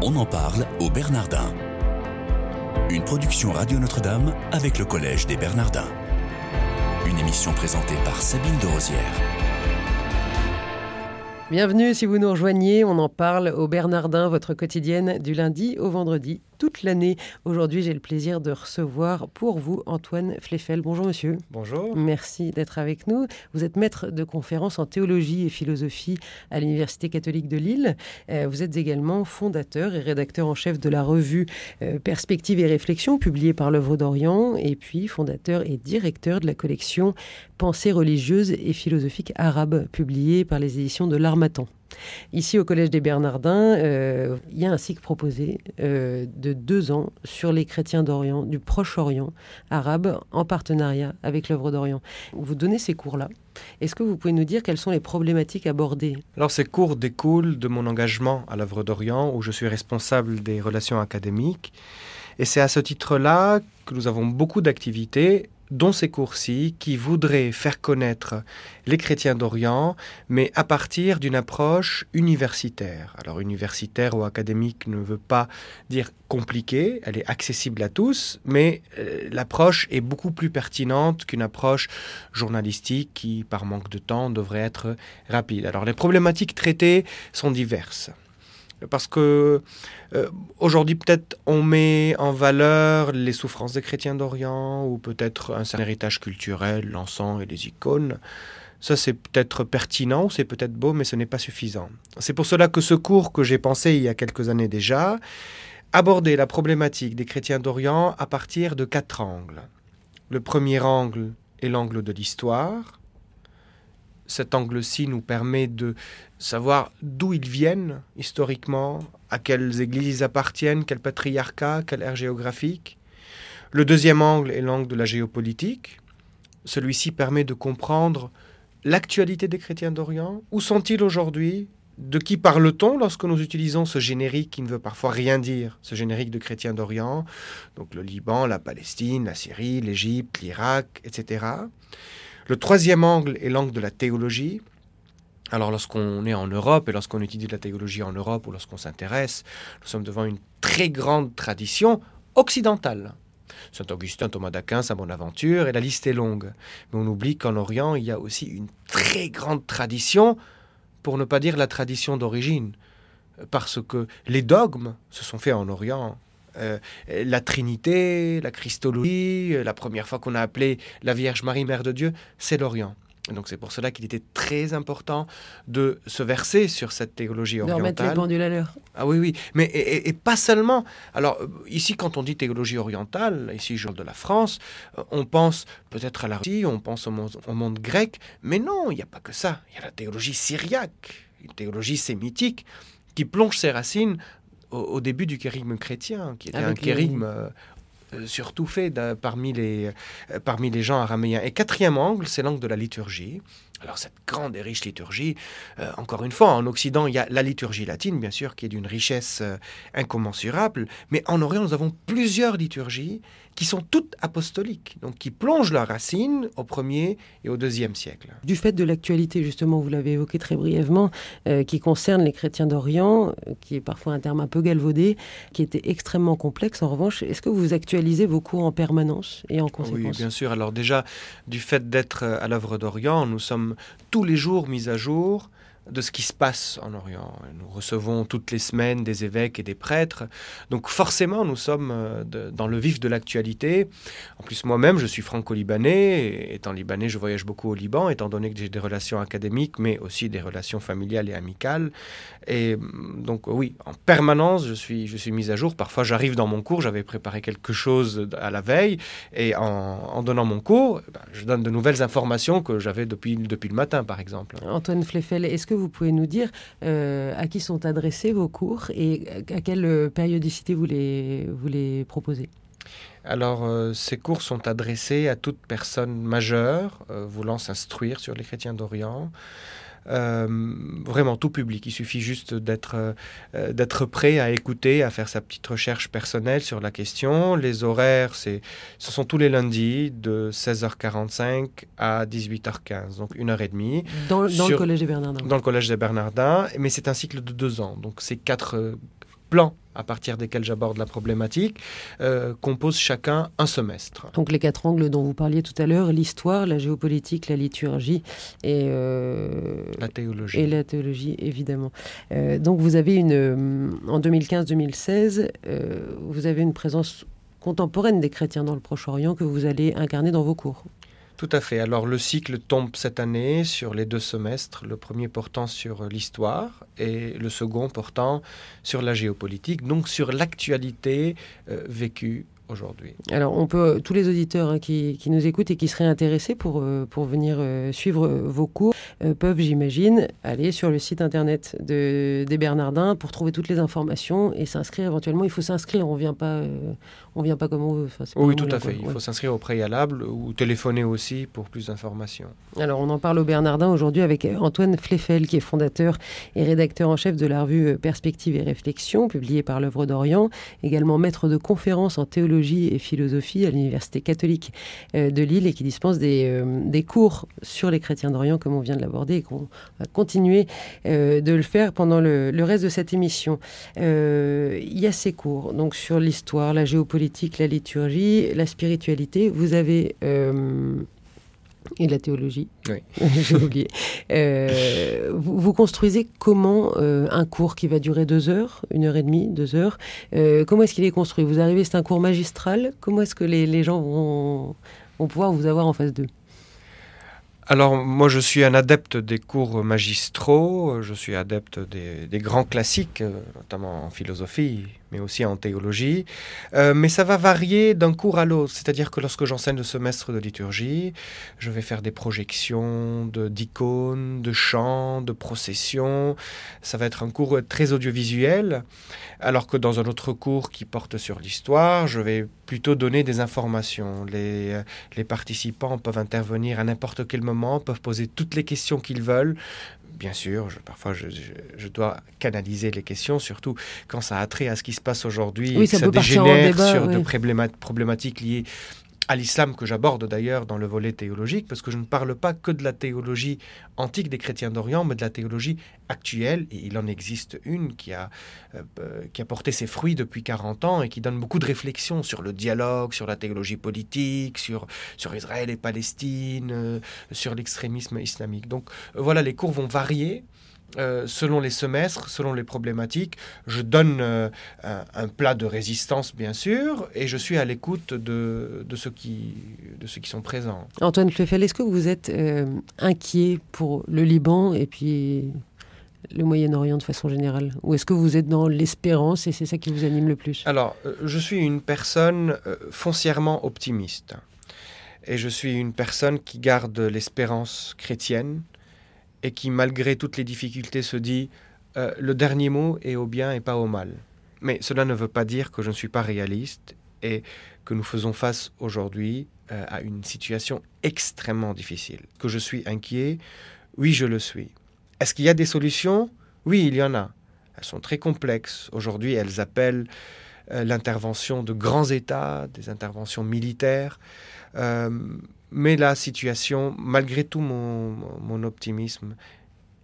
On en parle au Bernardin. Une production Radio Notre-Dame avec le Collège des Bernardins. Une émission présentée par Sabine de Rosière. Bienvenue si vous nous rejoignez, on en parle au Bernardin, votre quotidienne du lundi au vendredi toute l'année. Aujourd'hui, j'ai le plaisir de recevoir pour vous Antoine Fleffel. Bonjour monsieur. Bonjour. Merci d'être avec nous. Vous êtes maître de conférences en théologie et philosophie à l'Université catholique de Lille. Euh, vous êtes également fondateur et rédacteur en chef de la revue euh, Perspectives et réflexions publiée par l'œuvre d'Orient et puis fondateur et directeur de la collection Pensées religieuses et philosophiques arabes publiée par les éditions de l'Armatan. Ici, au Collège des Bernardins, euh, il y a un cycle proposé euh, de deux ans sur les chrétiens d'Orient, du Proche-Orient arabe, en partenariat avec l'œuvre d'Orient. Vous donnez ces cours-là. Est-ce que vous pouvez nous dire quelles sont les problématiques abordées? Alors, ces cours découlent de mon engagement à l'œuvre d'Orient, où je suis responsable des relations académiques. Et c'est à ce titre-là que nous avons beaucoup d'activités dont ces cours-ci, qui voudraient faire connaître les chrétiens d'Orient, mais à partir d'une approche universitaire. Alors universitaire ou académique ne veut pas dire compliquée, elle est accessible à tous, mais euh, l'approche est beaucoup plus pertinente qu'une approche journalistique qui, par manque de temps, devrait être rapide. Alors les problématiques traitées sont diverses parce que euh, aujourd'hui peut-être on met en valeur les souffrances des chrétiens d'Orient ou peut-être un certain héritage culturel, l'encens et les icônes. Ça c'est peut-être pertinent, c'est peut-être beau, mais ce n'est pas suffisant. C'est pour cela que ce cours que j'ai pensé il y a quelques années déjà abordait la problématique des chrétiens d'Orient à partir de quatre angles. Le premier angle est l'angle de l'histoire, cet angle-ci nous permet de savoir d'où ils viennent historiquement, à quelles églises appartiennent, quel patriarcat, quelle ère géographique. Le deuxième angle est l'angle de la géopolitique. Celui-ci permet de comprendre l'actualité des chrétiens d'Orient. Où sont-ils aujourd'hui? De qui parle-t-on lorsque nous utilisons ce générique qui ne veut parfois rien dire, ce générique de chrétiens d'Orient? Donc le Liban, la Palestine, la Syrie, l'Égypte, l'Irak, etc. Le troisième angle est l'angle de la théologie. Alors lorsqu'on est en Europe et lorsqu'on étudie la théologie en Europe ou lorsqu'on s'intéresse, nous sommes devant une très grande tradition occidentale. Saint Augustin, Thomas d'Aquin, Saint Bonaventure, et la liste est longue. Mais on oublie qu'en Orient, il y a aussi une très grande tradition, pour ne pas dire la tradition d'origine, parce que les dogmes se sont faits en Orient euh, la Trinité, la Christologie, euh, la première fois qu'on a appelé la Vierge Marie Mère de Dieu, c'est l'Orient. Donc c'est pour cela qu'il était très important de se verser sur cette théologie orientale. De remettre les pendules à l'heure. Ah oui, oui. Mais et, pas seulement. Alors euh, ici, quand on dit théologie orientale, ici, genre de la France, on pense peut-être à la Russie, on pense au monde, au monde grec, mais non, il n'y a pas que ça. Il y a la théologie syriaque, une théologie sémitique qui plonge ses racines au, début du kérigme chrétien, qui était un kérigme euh, euh, surtout fait parmi les, euh, parmi les gens araméens. Et quatrième angle, c'est l'angle de la liturgie. Alors cette grande et riche liturgie, encore une fois, en Occident, il y a la liturgie latine, bien sûr, qui est d'une richesse incommensurable, mais en Orient, nous avons plusieurs liturgies qui sont toutes apostoliques, donc qui plongent leurs racines au premier et au deuxième siècle. Du fait de l'actualité, justement, vous l'avez évoqué très brièvement, euh, qui concerne les chrétiens d'Orient, euh, qui est parfois un terme un peu galvaudé, qui était extrêmement complexe. En revanche, est-ce que vous actualisez vos cours en permanence et en conséquence Oui, bien sûr. Alors déjà, du fait d'être à l'œuvre d'Orient, nous sommes tous les jours mis à jour de ce qui se passe en Orient. Nous recevons toutes les semaines des évêques et des prêtres. Donc forcément, nous sommes euh, dans le vif de l'actualité. En plus, moi-même, je suis franco-libanais. Étant libanais, je voyage beaucoup au Liban, étant donné que j'ai des relations académiques, mais aussi des relations familiales et amicales. Et mm, donc oui, en permanence, je suis, je suis mis à jour. Parfois, j'arrive dans mon cours, j'avais préparé quelque chose à la veille, et en, donnant mon cours, eh ben, je donne de nouvelles informations que j'avais depuis, depuis le matin, par exemple. Antoine Fleffel, est-ce que vous pouvez nous dire euh, à qui sont adressés vos cours et à quelle périodicité vous les, vous les proposez? Alors, euh, ces cours sont adressés à toute personne majeure euh, voulant s'instruire sur les chrétiens d'Orient, euh, vraiment tout public. Il suffit juste d'être euh, d'être prêt à écouter, à faire sa petite recherche personnelle sur la question. Les horaires, c'est, ce sont tous les lundis de 16h45 à 18h15, donc une heure et demie. Dans, dans le collège des Bernardins. Dans le collège des Bernardins, mais c'est un cycle de deux ans, donc c'est quatre plans à partir desquels j'aborde la problématique, euh, composent chacun un semestre. Donc les quatre angles dont vous parliez tout à l'heure, l'histoire, la géopolitique, la liturgie et euh, la théologie. Et la théologie, évidemment. Euh, donc vous avez une, en 2015-2016, vous avez une présence contemporaine des chrétiens dans le Proche-Orient que vous allez incarner dans vos cours. Tout à fait. Alors le cycle tombe cette année sur les deux semestres, le premier portant sur l'histoire et le second portant sur la géopolitique, donc sur l'actualité euh, vécue aujourd'hui. Alors, on peut, tous les auditeurs hein, qui, nous écoutent et qui seraient intéressés pour, euh, pour venir euh, suivre vos cours peuvent, j'imagine, aller sur le site internet de, des Bernardins pour trouver toutes les informations et s'inscrire éventuellement. Il faut s'inscrire, on ne vient pas, on vient pas comme on veut. oui, tout à fait. Il faut s'inscrire au préalable ou téléphoner aussi pour plus d'informations. Alors, on en parle au Bernardin aujourd'hui avec Antoine Fleffel, qui est fondateur et rédacteur en chef de la revue Perspective et Réflexion, publiée par l'œuvre d'Orient, également maître de conférences en et philosophie à l'Université catholique euh, de Lille et qui dispense des, euh, des cours sur les chrétiens d'Orient, comme on vient de l'aborder, et qu'on va continuer euh, de le faire pendant le, le, reste de cette émission. Il y a ces cours, donc sur l'histoire, la géopolitique, la liturgie, la spiritualité. Vous avez euh, et la théologie. Oui. J'ai oublié. Euh, vous, construisez comment euh, un cours qui va durer deux heures, une heure et demie, deux heures Comment est-ce qu'il est construit? Vous arrivez, c'est un cours magistral. Comment est-ce que les, les gens vont, vont pouvoir vous avoir en face d'eux? Alors moi je suis un adepte des cours magistraux, je suis adepte des, grands classiques, notamment en philosophie, mais aussi en théologie. Euh, mais ça va varier d'un cours à l'autre. C'est-à-dire que lorsque j'enseigne le semestre de liturgie, je vais faire des projections d'icônes, de, chants, de processions. Ça va être un cours très audiovisuel. Alors que dans un autre cours qui porte sur l'histoire, je vais plutôt donner des informations. Les, euh, les participants peuvent intervenir à n'importe quel moment, peuvent poser toutes les questions qu'ils veulent bien sûr, parfois je, dois canaliser les questions, surtout quand ça a trait à ce qui se passe aujourd'hui et que ça dégénère sur de problématiques liées à l'islam que j'aborde d'ailleurs dans le volet théologique, parce que je ne parle pas que de la théologie antique des chrétiens d'Orient, mais de la théologie actuelle, et il en existe une qui a, euh, qui a porté ses fruits depuis 40 ans et qui donne beaucoup de réflexions sur le dialogue, sur la théologie politique, sur, sur Israël et Palestine, euh, sur l'extrémisme islamique. Donc euh, voilà, les cours vont varier. Euh, selon les semestres, selon les problématiques. Je donne euh, un, plat de résistance, bien sûr, et je suis à l'écoute de, de, ceux qui, de ceux qui sont présents. Antoine Fleffel, est-ce que vous êtes euh, inquiet pour le Liban et puis le Moyen-Orient de façon générale? Ou est-ce que vous êtes dans l'espérance et c'est ça qui vous anime le plus? Alors, je suis une personne foncièrement optimiste. Et je suis une personne qui garde l'espérance chrétienne et qui, malgré toutes les difficultés, se dit euh, le dernier mot est au bien et pas au mal. Mais cela ne veut pas dire que je ne suis pas réaliste et que nous faisons face aujourd'hui euh, à une situation extrêmement difficile. Que je suis inquiet, oui, je le suis. Est-ce qu'il y a des solutions? Oui, il y en a. Elles sont très complexes. Aujourd'hui, elles appellent euh, l'intervention de grands États, des interventions militaires mais la situation, malgré tout mon, optimisme,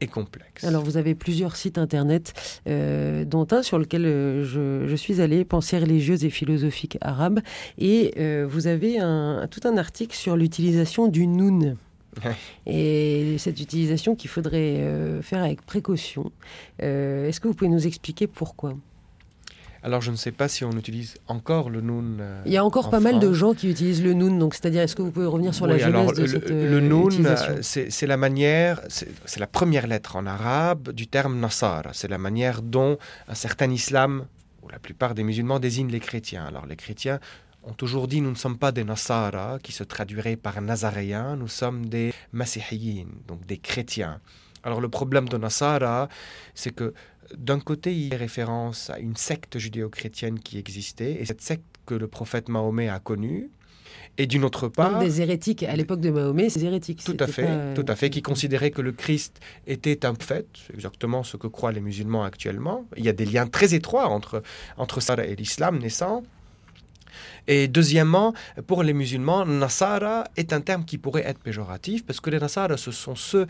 est complexe. Alors vous avez plusieurs sites internet, euh, dont un sur lequel euh, je, suis allée, Pensée religieuse et philosophique arabe, et euh, vous avez un, tout un article sur l'utilisation du noun. Et cette utilisation qu'il faudrait faire avec précaution. Est-ce que vous pouvez nous expliquer pourquoi? Alors je ne sais pas si on utilise encore le noun. Euh, Il y a encore pas mal de gens qui utilisent le noun, donc c'est-à-dire est-ce que vous pouvez revenir sur la genèse de le, cette Le euh, noun, c'est la manière, c'est la première lettre en arabe du terme Nassar. C'est la manière dont un certain islam, ou la plupart des musulmans, désignent les chrétiens. Alors les chrétiens ont toujours dit nous ne sommes pas des Nassara, qui se traduiraient par Nazaréens, nous sommes des Masihiyin, donc des chrétiens. Alors le problème de Nassara, c'est que d'un côté, il y a référence à une secte judéo-chrétienne qui existait, et cette secte que le prophète Mahomet a connue, et d'une autre part... des hérétiques, à l'époque de Mahomet, c'est hérétiques. Tout à fait, tout à fait, qui considéraient que le Christ était un prophète, exactement ce que croient les musulmans actuellement. Il y a des liens très étroits entre, entre ça et l'islam naissant. Et deuxièmement, pour les musulmans, Nasara est un terme qui pourrait être péjoratif parce que les Nasara, ce sont ceux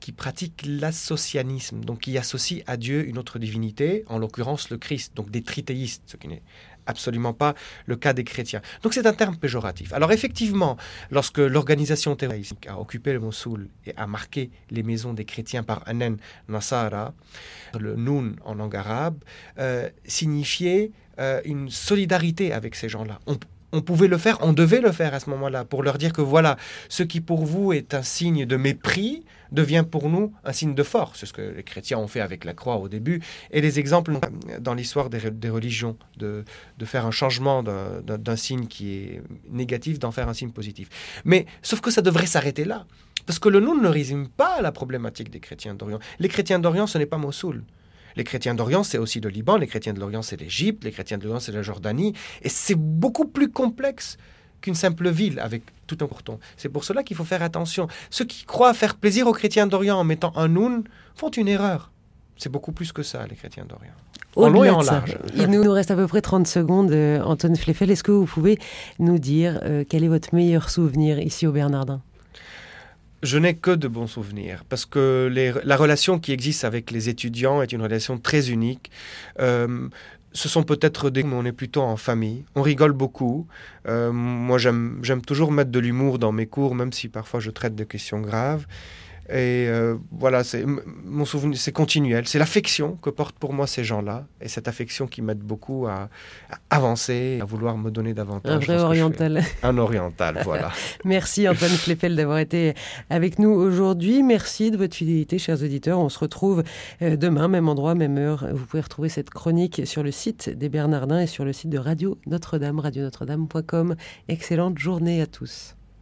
qui pratiquent l'associanisme, donc qui associent à Dieu une autre divinité, en l'occurrence le Christ, donc des tritéistes, ce qui n'est absolument pas le cas des chrétiens. Donc c'est un terme péjoratif. Alors effectivement, lorsque l'organisation terroriste a occupé le Mossoul et a marqué les maisons des chrétiens par Anen Nassara, le Noun en langue arabe, euh, signifiait euh, une solidarité avec ces gens-là. On, on pouvait le faire, on devait le faire à ce moment-là, pour leur dire que voilà, ce qui pour vous est un signe de mépris devient pour nous un signe de force. C'est ce que les chrétiens ont fait avec la croix au début. Et les exemples dans l'histoire des, religions, de, faire un changement d'un signe qui est négatif, d'en faire un signe positif. Mais sauf que ça devrait s'arrêter là. Parce que le nom ne résume pas la problématique des chrétiens d'Orient. Les chrétiens d'Orient, ce n'est pas Mossoul. Les chrétiens d'Orient, c'est aussi le Liban, les chrétiens de l'Orient, c'est l'Égypte, les chrétiens de l'Orient, c'est la Jordanie. Et c'est beaucoup plus complexe qu'une simple ville avec tout un courton. C'est pour cela qu'il faut faire attention. Ceux qui croient faire plaisir aux chrétiens d'Orient en mettant un noun font une erreur. C'est beaucoup plus que ça, les chrétiens d'Orient. En long et en large. Il nous reste à peu près 30 secondes. Euh, Antoine Fleffel, est-ce que vous pouvez nous dire euh, quel est votre meilleur souvenir ici au Bernardin? Je n'ai que de bons souvenirs parce que la relation qui existe avec les étudiants est une relation très unique. Euh, ce sont peut-être des... mais on est plutôt en famille. On rigole beaucoup. Euh, moi, j'aime toujours mettre de l'humour dans mes cours, même si parfois je traite de questions graves. Et euh, voilà, c'est mon souvenir, c'est continuel. C'est l'affection que portent pour moi ces gens-là, et cette affection qui m'aide beaucoup à, avancer, à vouloir me donner davantage. Un vrai oriental. Un oriental, voilà. Merci Antoine Fleffel d'avoir été avec nous aujourd'hui. Merci de votre fidélité, chers auditeurs. On se retrouve euh, demain, même endroit, même heure. Vous pouvez retrouver cette chronique sur le site des Bernardins et sur le site de Radio Notre-Dame, radionotre-dame.com. Excellente journée à tous.